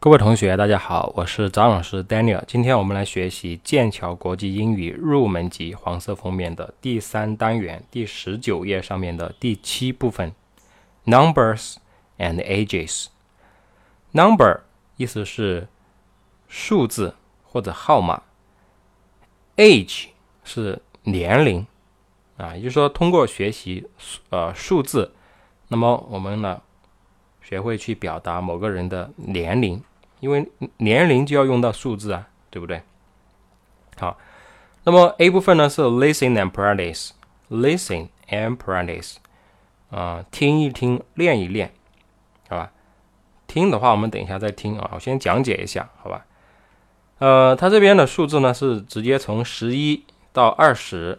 各位同学，大家好，我是张老师 Daniel。今天我们来学习剑桥国际英语入门级黄色封面的第三单元第十九页上面的第七部分，Numbers and Ages。Number 意思是数字或者号码，Age 是年龄啊，也就是说通过学习呃数字，那么我们呢学会去表达某个人的年龄。因为年龄就要用到数字啊，对不对？好，那么 A 部分呢是 listen and practice，listen and practice，啊，听一听，练一练，好吧？听的话，我们等一下再听啊，我先讲解一下，好吧？呃，它这边的数字呢是直接从十一到二十、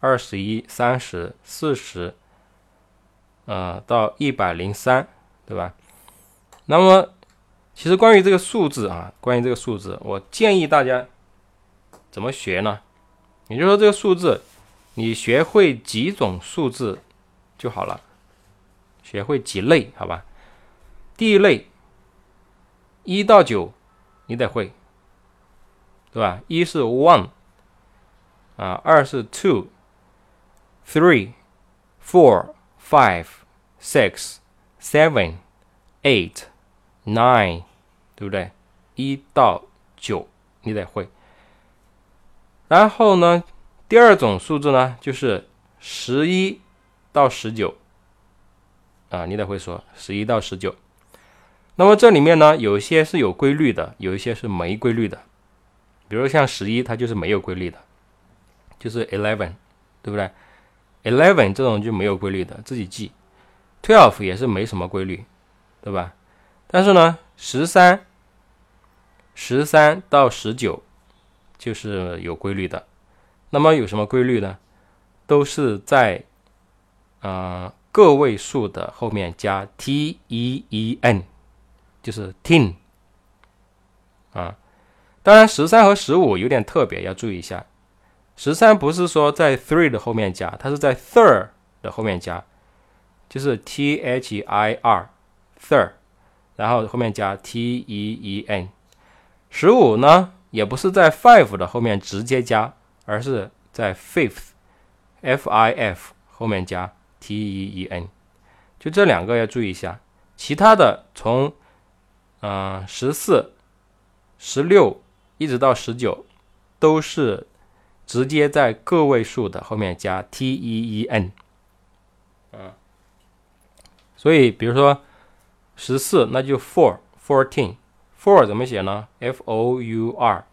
二十一、三十、四十，呃，到一百零三，对吧？那么其实关于这个数字啊，关于这个数字，我建议大家怎么学呢？也就是说，这个数字你学会几种数字就好了，学会几类，好吧？第一类一到九，你得会，对吧？一是 one 啊，二是 two，three，four，five，six，seven，eight nine，。对不对？一到九你得会。然后呢，第二种数字呢，就是十一到十九啊，你得会说十一到十九。那么这里面呢，有些是有规律的，有一些是没规律的。比如像十一，它就是没有规律的，就是 eleven，对不对？eleven 这种就没有规律的，自己记。twelve 也是没什么规律，对吧？但是呢，十三。十三到十九就是有规律的，那么有什么规律呢？都是在啊个位数的后面加 t e e n，就是 teen 啊。当然，十三和十五有点特别，要注意一下。十三不是说在 three 的后面加，它是在 third 的后面加，就是 t h i r third，然后后面加 t e e n。十五呢，也不是在 five 的后面直接加，而是在 fifth，f i f 后面加 t e e n，就这两个要注意一下。其他的从嗯十四、十六一直到十九，都是直接在个位数的后面加 t e e n，啊，所以比如说十四，那就 four，fourteen。four 怎么写呢？f o u r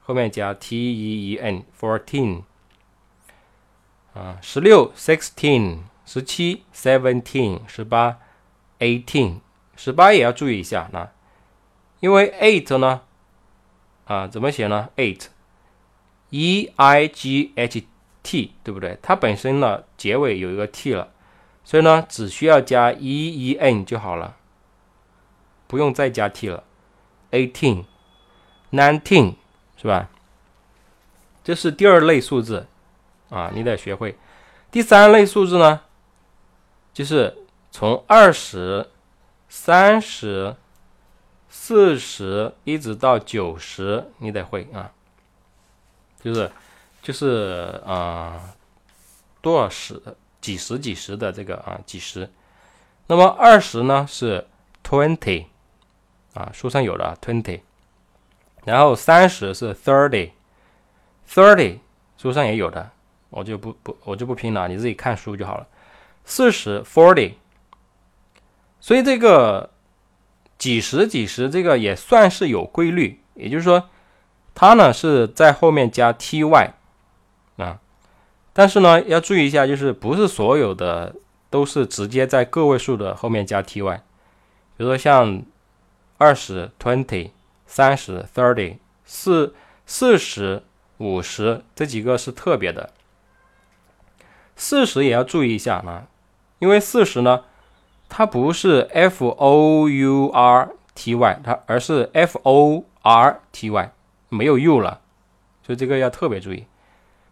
后面加 t e e n，fourteen 啊，十六 sixteen，十七 seventeen，十八 eighteen，十八也要注意一下那，因为 eight 呢啊怎么写呢？eight，e i g h t 对不对？它本身呢结尾有一个 t 了，所以呢只需要加 e e n 就好了，不用再加 t 了。eighteen, nineteen，是吧？这是第二类数字啊，你得学会。第三类数字呢，就是从二十、三十、四十一直到九十，你得会啊。就是就是啊，多少十、几十、几十的这个啊，几十。那么二十呢是 twenty。啊，书上有的 twenty，然后三十是 thirty，thirty 书上也有的，我就不不我就不拼了，你自己看书就好了。四十 forty，所以这个几十几十这个也算是有规律，也就是说它呢是在后面加 ty 啊，但是呢要注意一下，就是不是所有的都是直接在个位数的后面加 ty，比如说像。二十 twenty，三十 thirty，四四十五十这几个是特别的。四十也要注意一下啊，因为四十呢，它不是 f o u r t y，它而是 f o r t y，没有 u 了，所以这个要特别注意。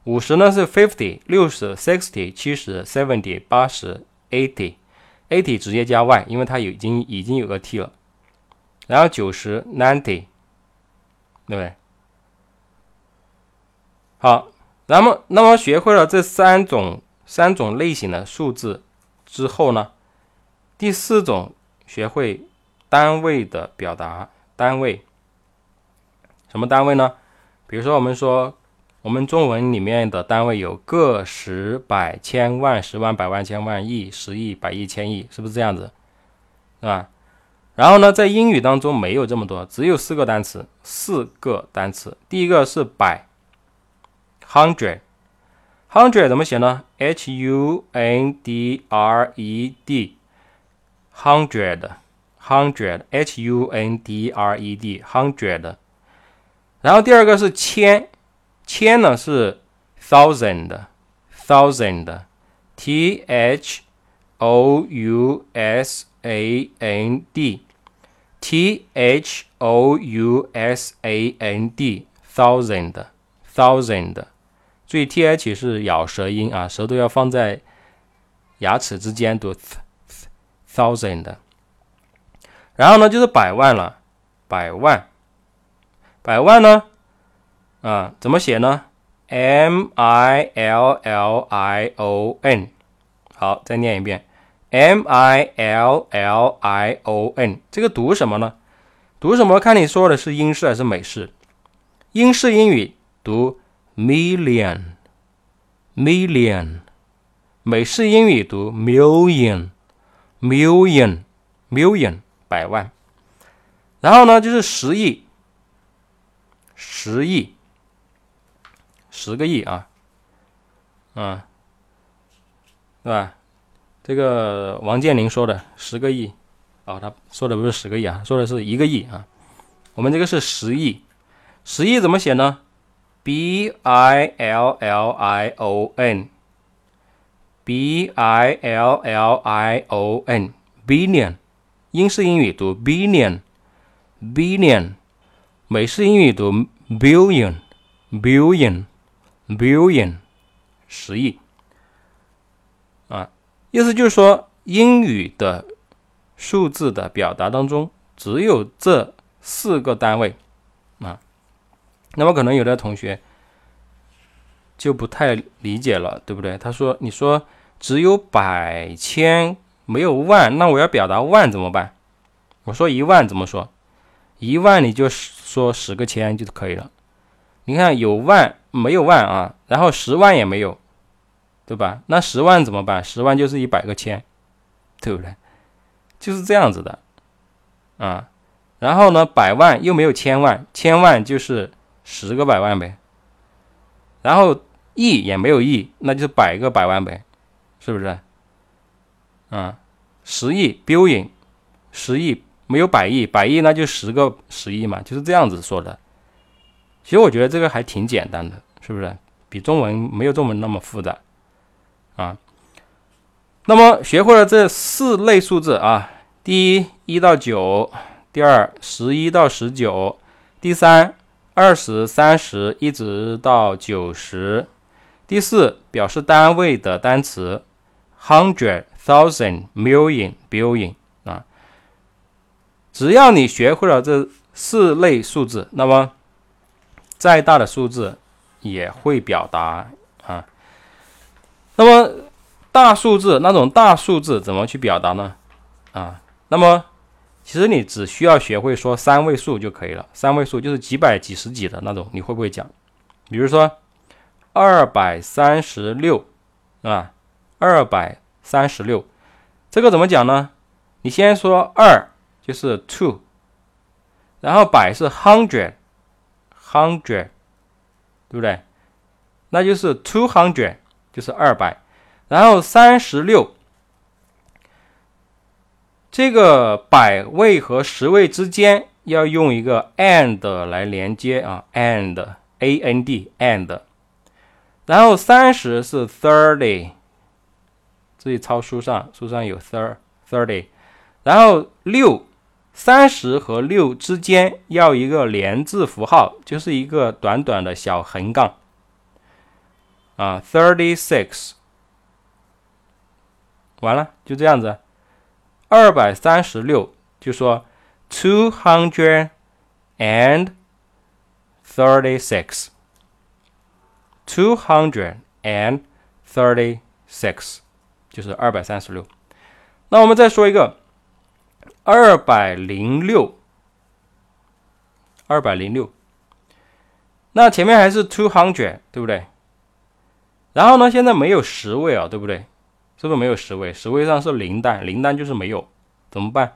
五十呢是 fifty，六十 sixty，七十 seventy，八十 eighty，eighty 直接加 y，因为它已经已经有个 t 了。然后九十 ninety，对不对？好，那么那么学会了这三种三种类型的数字之后呢，第四种学会单位的表达单位，什么单位呢？比如说我们说。我们中文里面的单位有个、十、百、千、万、十万、百万、千万、亿、十亿、百亿、千亿，是不是这样子？是吧？然后呢，在英语当中没有这么多，只有四个单词，四个单词。第一个是百，hundred，hundred 怎么写呢？H U N D R E D，hundred，hundred，H U N D R E D，hundred。然后第二个是千。千呢是 thousand，thousand，t h o u s a n d，t h o u s a n d，thousand，thousand，注意 t h 是咬舌音啊，舌头要放在牙齿之间读 thousand。然后呢就是百万了，百万，百万呢？啊，怎么写呢？M I L L I O N，好，再念一遍，M I L L I O N，这个读什么呢？读什么？看你说的是英式还是美式？英式英语读 million，million，美式英语读 million，million，million，百万。然后呢，就是十亿，十亿。十个亿啊，啊，对吧？这个王健林说的十个亿，哦，他说的不是十个亿啊，说的是一个亿啊。我们这个是十亿，十亿怎么写呢？B I L L I O N，B I L L I O N，billion，英式英语读 billion，billion，美式英语读 billion，billion。billion，十亿，意思就是说，英语的数字的表达当中只有这四个单位，啊，那么可能有的同学就不太理解了，对不对？他说：“你说只有百千没有万，那我要表达万怎么办？”我说：“一万怎么说？一万你就说十个千就可以了。你看有万。”没有万啊，然后十万也没有，对吧？那十万怎么办？十万就是一百个千，对不对？就是这样子的啊。然后呢，百万又没有千万，千万就是十个百万呗。然后亿也没有亿，那就是百个百万呗，是不是？啊，十亿 billion，十亿没有百亿，百亿那就十个十亿嘛，就是这样子说的。其实我觉得这个还挺简单的，是不是？比中文没有中文那么复杂啊。那么学会了这四类数字啊，第一一到九，第二十一到十九，第三二十三十一直到九十，第四表示单位的单词 hundred thousand million billion 啊。只要你学会了这四类数字，那么。再大的数字也会表达啊。那么大数字那种大数字怎么去表达呢？啊，那么其实你只需要学会说三位数就可以了。三位数就是几百几十几的那种，你会不会讲？比如说二百三十六，啊，二百三十六，这个怎么讲呢？你先说二就是 two，然后百是 hundred。hundred，对不对？那就是 two hundred，就是二百。然后三十六，这个百位和十位之间要用一个 and 来连接啊，and，a n d，and。然后三十是 thirty，自己抄书上，书上有 thir thirty，。然后六。三十和六之间要一个连字符号，就是一个短短的小横杠啊，thirty six，完了就这样子，二百三十六，就说 two hundred and thirty-six。two hundred and thirty-six 就是二百三十六。那我们再说一个二百零六，二百零六。那前面还是 two hundred，对不对？然后呢，现在没有十位啊，对不对？是不是没有十位？十位上是零单，零单就是没有，怎么办？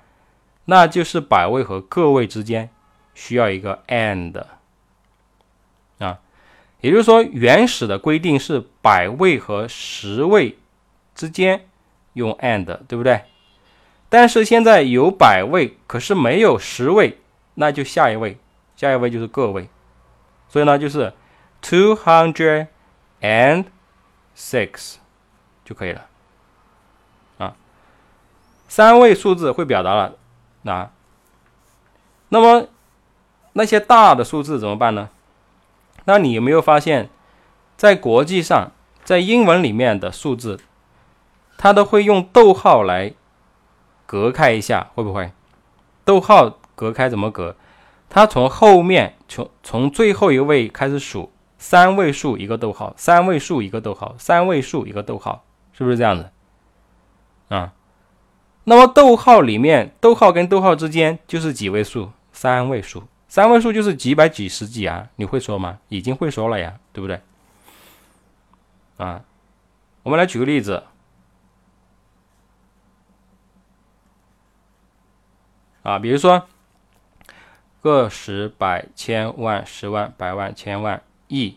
那就是百位和个位之间需要一个 and 啊，也就是说，原始的规定是百位和十位之间用 and，对不对？但是现在有百位，可是没有十位，那就下一位，下一位就是个位。所以呢，就是 two hundred and six 就可以了啊。三位数字会表达了那，那么那些大的数字怎么办呢？那你有没有发现，在国际上，在英文里面的数字，它都会用逗号来隔开一下，会不会？逗号隔开怎么隔？它从后面从从最后一位开始数，三位数一个逗号，三位数一个逗号，三位数一个逗号，是不是这样子？啊，那么逗号里面，逗号跟逗号之间就是几位数？三位数，三位数就是几百几十几啊？你会说吗？已经会说了呀，对不对？啊，我们来举个例子，啊，比如说。个十百千万十万百万千万亿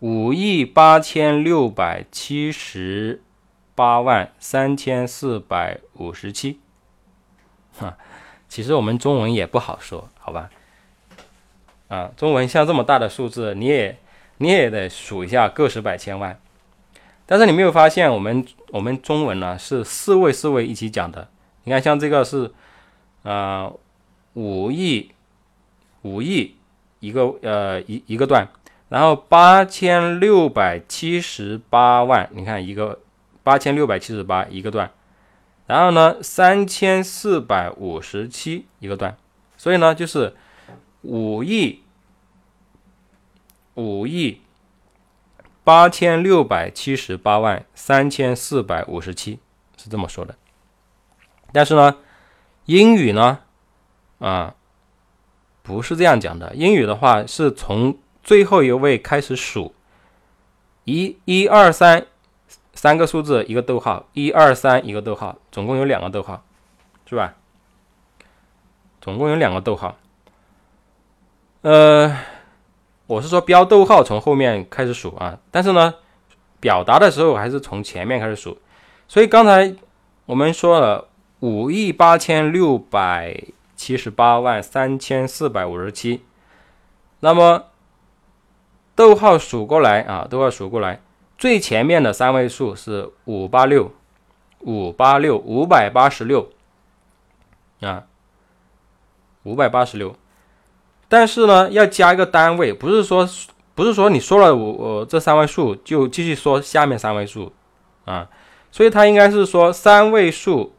五亿八千六百七十八万三千四百五十七，哈，其实我们中文也不好说，好吧？啊，中文像这么大的数字，你也你也得数一下个十百千万。但是你没有发现，我们我们中文呢是四位四位一起讲的。你看，像这个是啊五亿。五亿一个呃一一个段，然后八千六百七十八万，你看一个八千六百七十八一个段，然后呢三千四百五十七一个段，所以呢就是五亿五亿八千六百七十八万三千四百五十七是这么说的，但是呢英语呢啊。不是这样讲的。英语的话是从最后一位开始数，一、一、二、三，三个数字一个逗号，一、二、三一个逗号，总共有两个逗号，是吧？总共有两个逗号。呃，我是说标逗号从后面开始数啊，但是呢，表达的时候还是从前面开始数。所以刚才我们说了五亿八千六百。七十八万三千四百五十七，那么逗号数过来啊，逗号数过来，最前面的三位数是五八六，五八六五百八十六啊，五百八十六。但是呢，要加一个单位，不是说不是说你说了我这三位数就继续说下面三位数啊，所以它应该是说三位数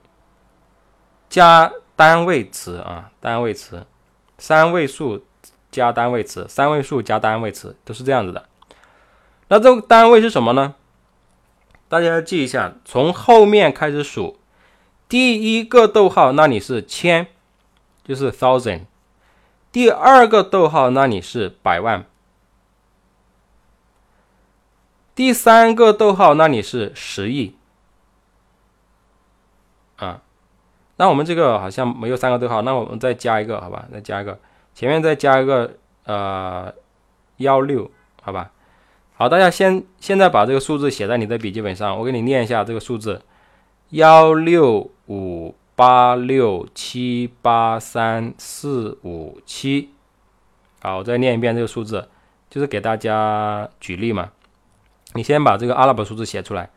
加。单位词啊，单位词，三位数加单位词，三位数加单位词，都是这样子的。那这个单位是什么呢？大家要记一下，从后面开始数，第一个逗号那里是千，就是 thousand；第二个逗号那里是百万；第三个逗号那里是十亿。啊。那我们这个好像没有三个逗号，那我们再加一个，好吧？再加一个，前面再加一个呃幺六，好吧？好，大家先现在把这个数字写在你的笔记本上，我给你念一下这个数字：幺六五八六七八三四五七。好，我再念一遍这个数字，就是给大家举例嘛。你先把这个阿拉伯数字写出来：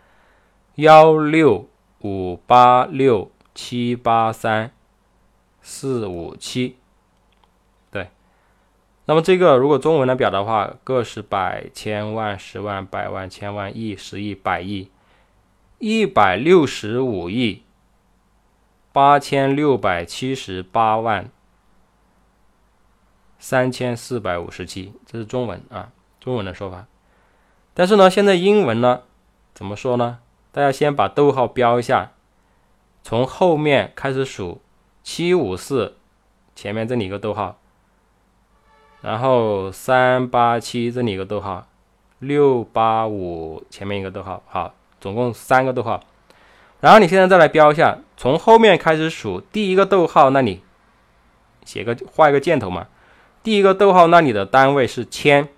幺六五八六。七八三四五七，那么这个如果中文来表达的话，个是百千万十万百万千万亿十亿百亿。一百六十五亿。八千六百七十八万。三千四百五十七，这是中文啊，中文的说法。但是呢，现在英文呢，怎么说呢？大家先把逗号标一下，从后面开始数，七五四，前面这里一个逗号，然后三八七这里一个逗号，六八五前面一个逗号，好，总共三个逗号。然后你现在再来标一下，从后面开始数，第一个逗号那里写个画一个箭头嘛。第一个逗号那里的单位是千，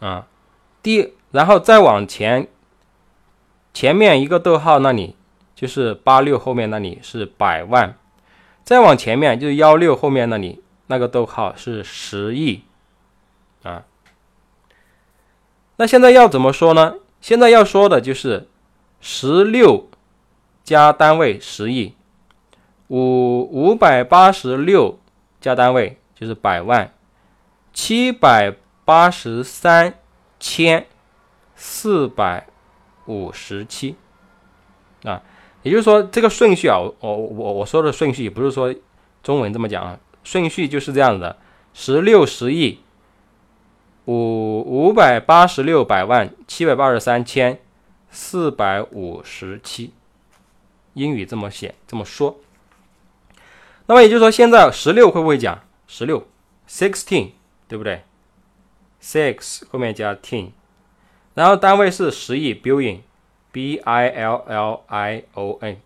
啊，第然后再往前，前面一个逗号那里就是八六后面那里是百万，再往前面就是幺六后面那里那个逗号是十亿，啊，那现在要怎么说呢？现在要说的就是十六加单位十亿，五五百八十六。加单位就是百万，七百八十三千四百五十七。啊，也就是说这个顺序啊，我我我说的顺序不是说中文这么讲啊，顺序就是这样子的：十六十亿，五五百八十六百万，七百八十三千四百五十七，英语这么写这么说。那么也就是说，现在十六会不会讲十六？sixteen，对不对？six 后面加 teen，然后单位是十亿，billion，b i l l i o n，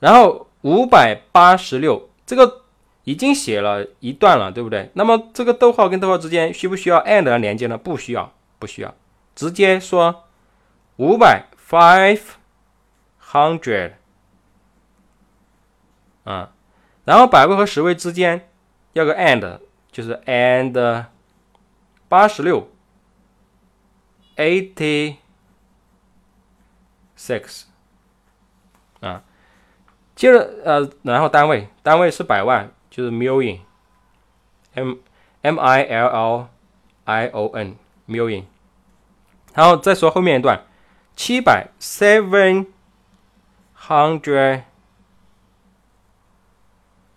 然后五百八十六，这个已经写了一段了，对不对？那么这个逗号跟逗号之间需不需要 and 连接呢？不需要，不需要，直接说五百 five hundred，啊。然后百位和十位之间要个 and，就是 and 八十六 eighty six 啊，接着呃，然后单位单位是百万，就是 million，m m i l l i o n million，然后再说后面一段七百 seven hundred。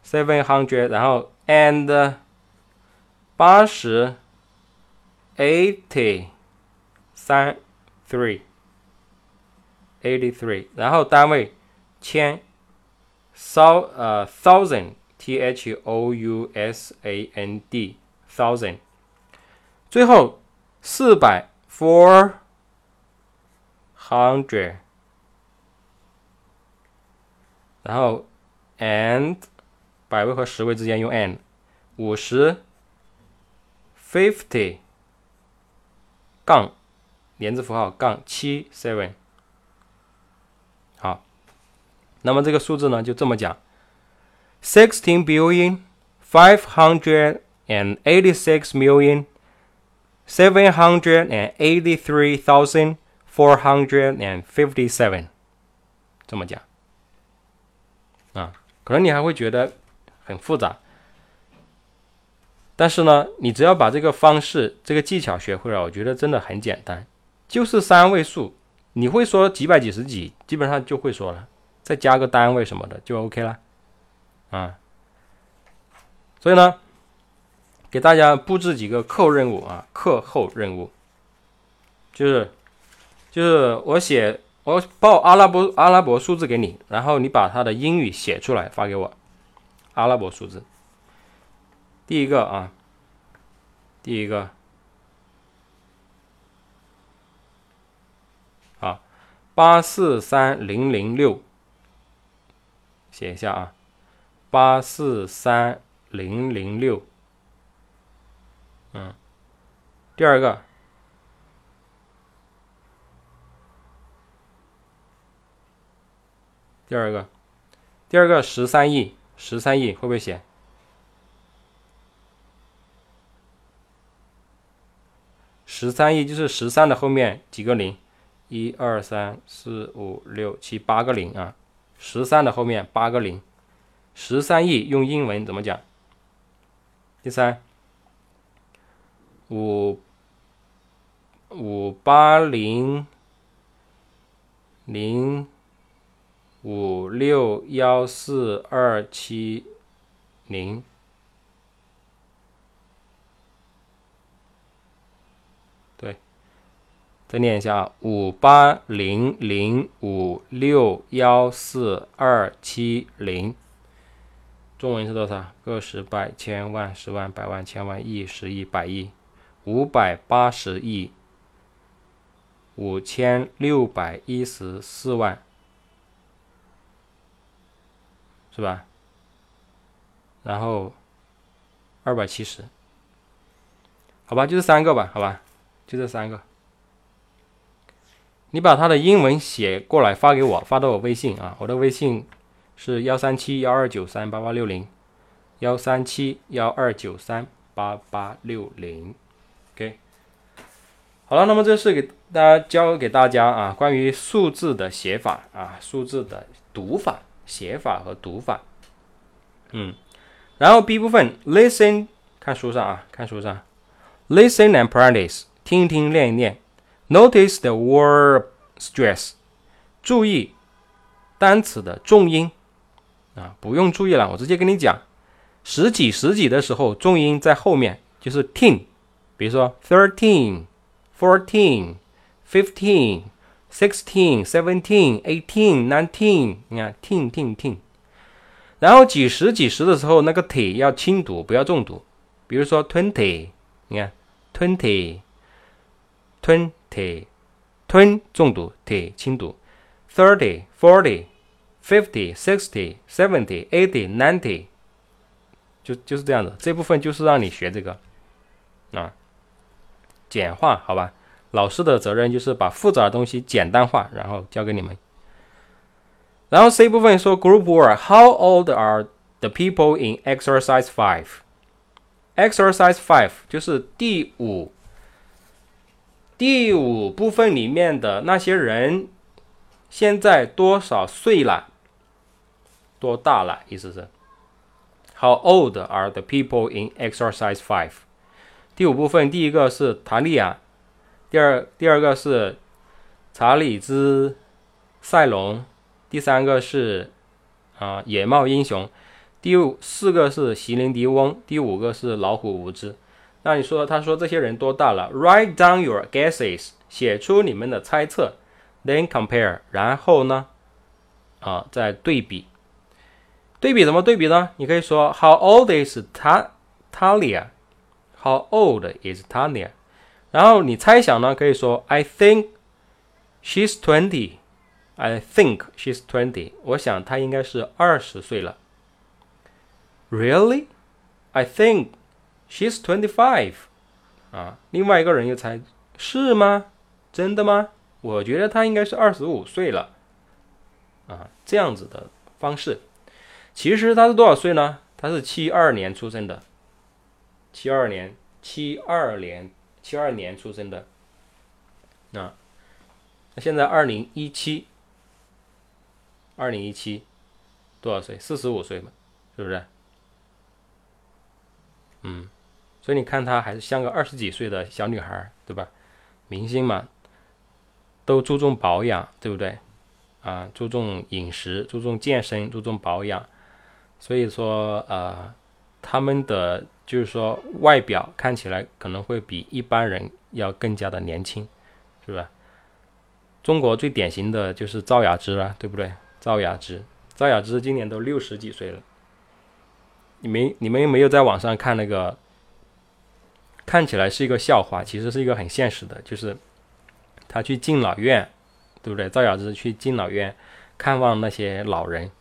seven hundred，然后 and 八十 eighty 三 three eighty three，然后单位千 thou 呃 thousand t h o u s a n d thousand，最后四百 four hundred，然后 and 百位和十位之间用 and，五十 fifty 杠连字符号杠七 seven，好，那么这个数字呢就这么讲：sixteen billion five hundred and eighty six million seven hundred and eighty three thousand four hundred and fifty seven，这么讲啊，可能你还会觉得。很复杂，但是呢，你只要把这个方式、这个技巧学会了，我觉得真的很简单，就是三位数，你会说几百几十几，基本上就会说了，再加个单位什么的就 OK 了，啊，所以呢，给大家布置几个课后任务啊，课后任务，就是就是我写我报阿拉伯阿拉伯数字给你，然后你把它的英语写出来发给我。阿拉伯数字，第一个啊，第一个，好，八四三零零六，写一下啊，八四三零零六，嗯，第二个，第二个，第二个十三亿。十三亿会不会写？十三亿就是十三的后面几个零？一二三四五六七八个零啊！十三的后面八个零，十三亿用英文怎么讲？第三五五八零零五六幺四二七零。对再念一下五八零零五六幺四二七零。中文是多少？个十百千万十万百万千万亿十亿百亿五百八十亿五千六百一十四万，是吧？然后二百七十，好吧，就这三个吧，好吧，就这三个。你把它的英文写过来发给我，发到我微信啊，我的微信。是幺三七幺二九三八八六零，幺三七幺二九三八八六零，OK，好了，那么这是给大家教给大家啊，关于数字的写法啊，数字的读法、写法和读法，嗯，然后 B 部分，listen，看书上啊，看书上，listen and practice，听一听，练一练，notice the word stress，注意单词的重音。啊，不用注意了，我直接跟你讲，十几十几的时候，重音在后面，就是 teen，比如说 thirteen、fourteen、fifteen、sixteen、seventeen、eighteen、nineteen，你看 teen teen teen，然后几十几十的时候，那个 t 要轻读，不要重读，比如说 twenty，你看 twenty，twenty，twen 重读，t 轻读，thirty、forty。Fifty, sixty, seventy, eighty, ninety，就就是这样子。这部分就是让你学这个啊，简化，好吧？老师的责任就是把复杂的东西简单化，然后教给你们。然后 C 部分说 Group Work，How old are the people in Exercise Five？Exercise Five 就是第五第五部分里面的那些人现在多少岁了？多大了？意思是，How old are the people in exercise five？第五部分，第一个是塔利亚，第二第二个是查理兹塞隆，第三个是啊野猫英雄，第五四个是席琳迪翁，第五个是老虎无知。那你说，他说这些人多大了？Write down your guesses，写出你们的猜测，then compare，然后呢，啊再对比。对比怎么对比呢？你可以说 How old is Ta Talia？How old is Talia？然后你猜想呢？可以说 I think she's twenty。I think she's twenty。我想她应该是二十岁了。Really? I think she's twenty-five。啊，另外一个人又猜是吗？真的吗？我觉得她应该是二十五岁了。啊，这样子的方式。其实他是多少岁呢？他是七二年出生的，七二年，七二年，七二年出生的。啊，那现在二零一七，二零一七多少岁？四十五岁嘛，是不是？嗯，所以你看他还是像个二十几岁的小女孩，对吧？明星嘛，都注重保养，对不对？啊，注重饮食，注重健身，注重保养。所以说，呃，他们的就是说外表看起来可能会比一般人要更加的年轻，是吧？中国最典型的就是赵雅芝了，对不对？赵雅芝，赵雅芝今年都六十几岁了。你们你们有没有在网上看那个？看起来是一个笑话，其实是一个很现实的，就是他去敬老院，对不对？赵雅芝去敬老院看望那些老人，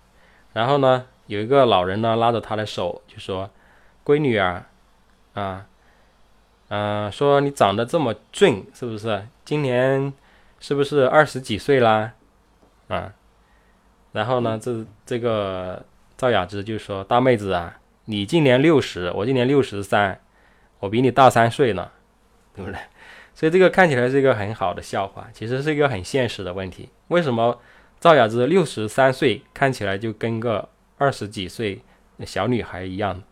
然后呢？有一个老人呢，拉着他的手就说：“闺女啊，啊，嗯，说你长得这么俊，是不是？今年是不是二十几岁啦？啊，然后呢，这这个赵雅芝就说：大妹子啊，你今年六十，我今年六十三，我比你大三岁呢，对不对？所以这个看起来是一个很好的笑话，其实是一个很现实的问题。为什么赵雅芝六十三岁看起来就跟个？二十几岁小女孩一样，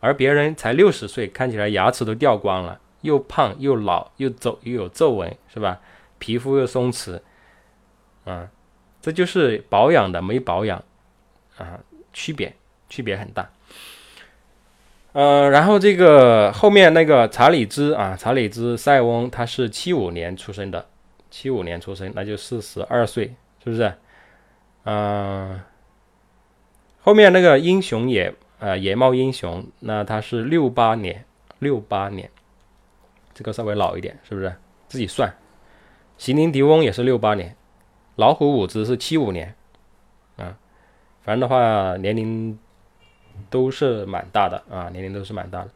而别人才六十岁，看起来牙齿都掉光了，又胖又老又皱又有皱纹，是吧？皮肤又松弛，啊，这就是保养的没保养啊，区别区别很大。呃，然后这个后面那个查理兹啊，查理兹塞翁他是七五年出生的七五年出生，那就四十二岁，是不是？嗯，后面那个英雄也啊野猫英雄，那他是六八年，六八年，这个稍微老一点，是不是？自己算。席琳迪翁也是六八年，老虎伍兹是七五年，啊，反正的话年龄都是蛮大的啊，年龄都是蛮大的。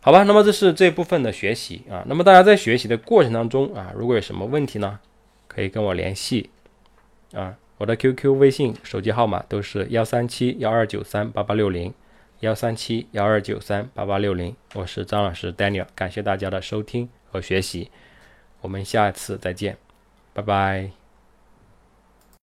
好吧，那么这是这部分的学习啊。那么大家在学习的过程当中啊，如果有什么问题呢，可以跟我联系啊。我的 QQ、微信、手机号码都是幺三七幺二九三八八六零，幺三七幺二九三八八六零。我是张老师 Daniel，感谢大家的收听和学习，我们下次再见，拜拜。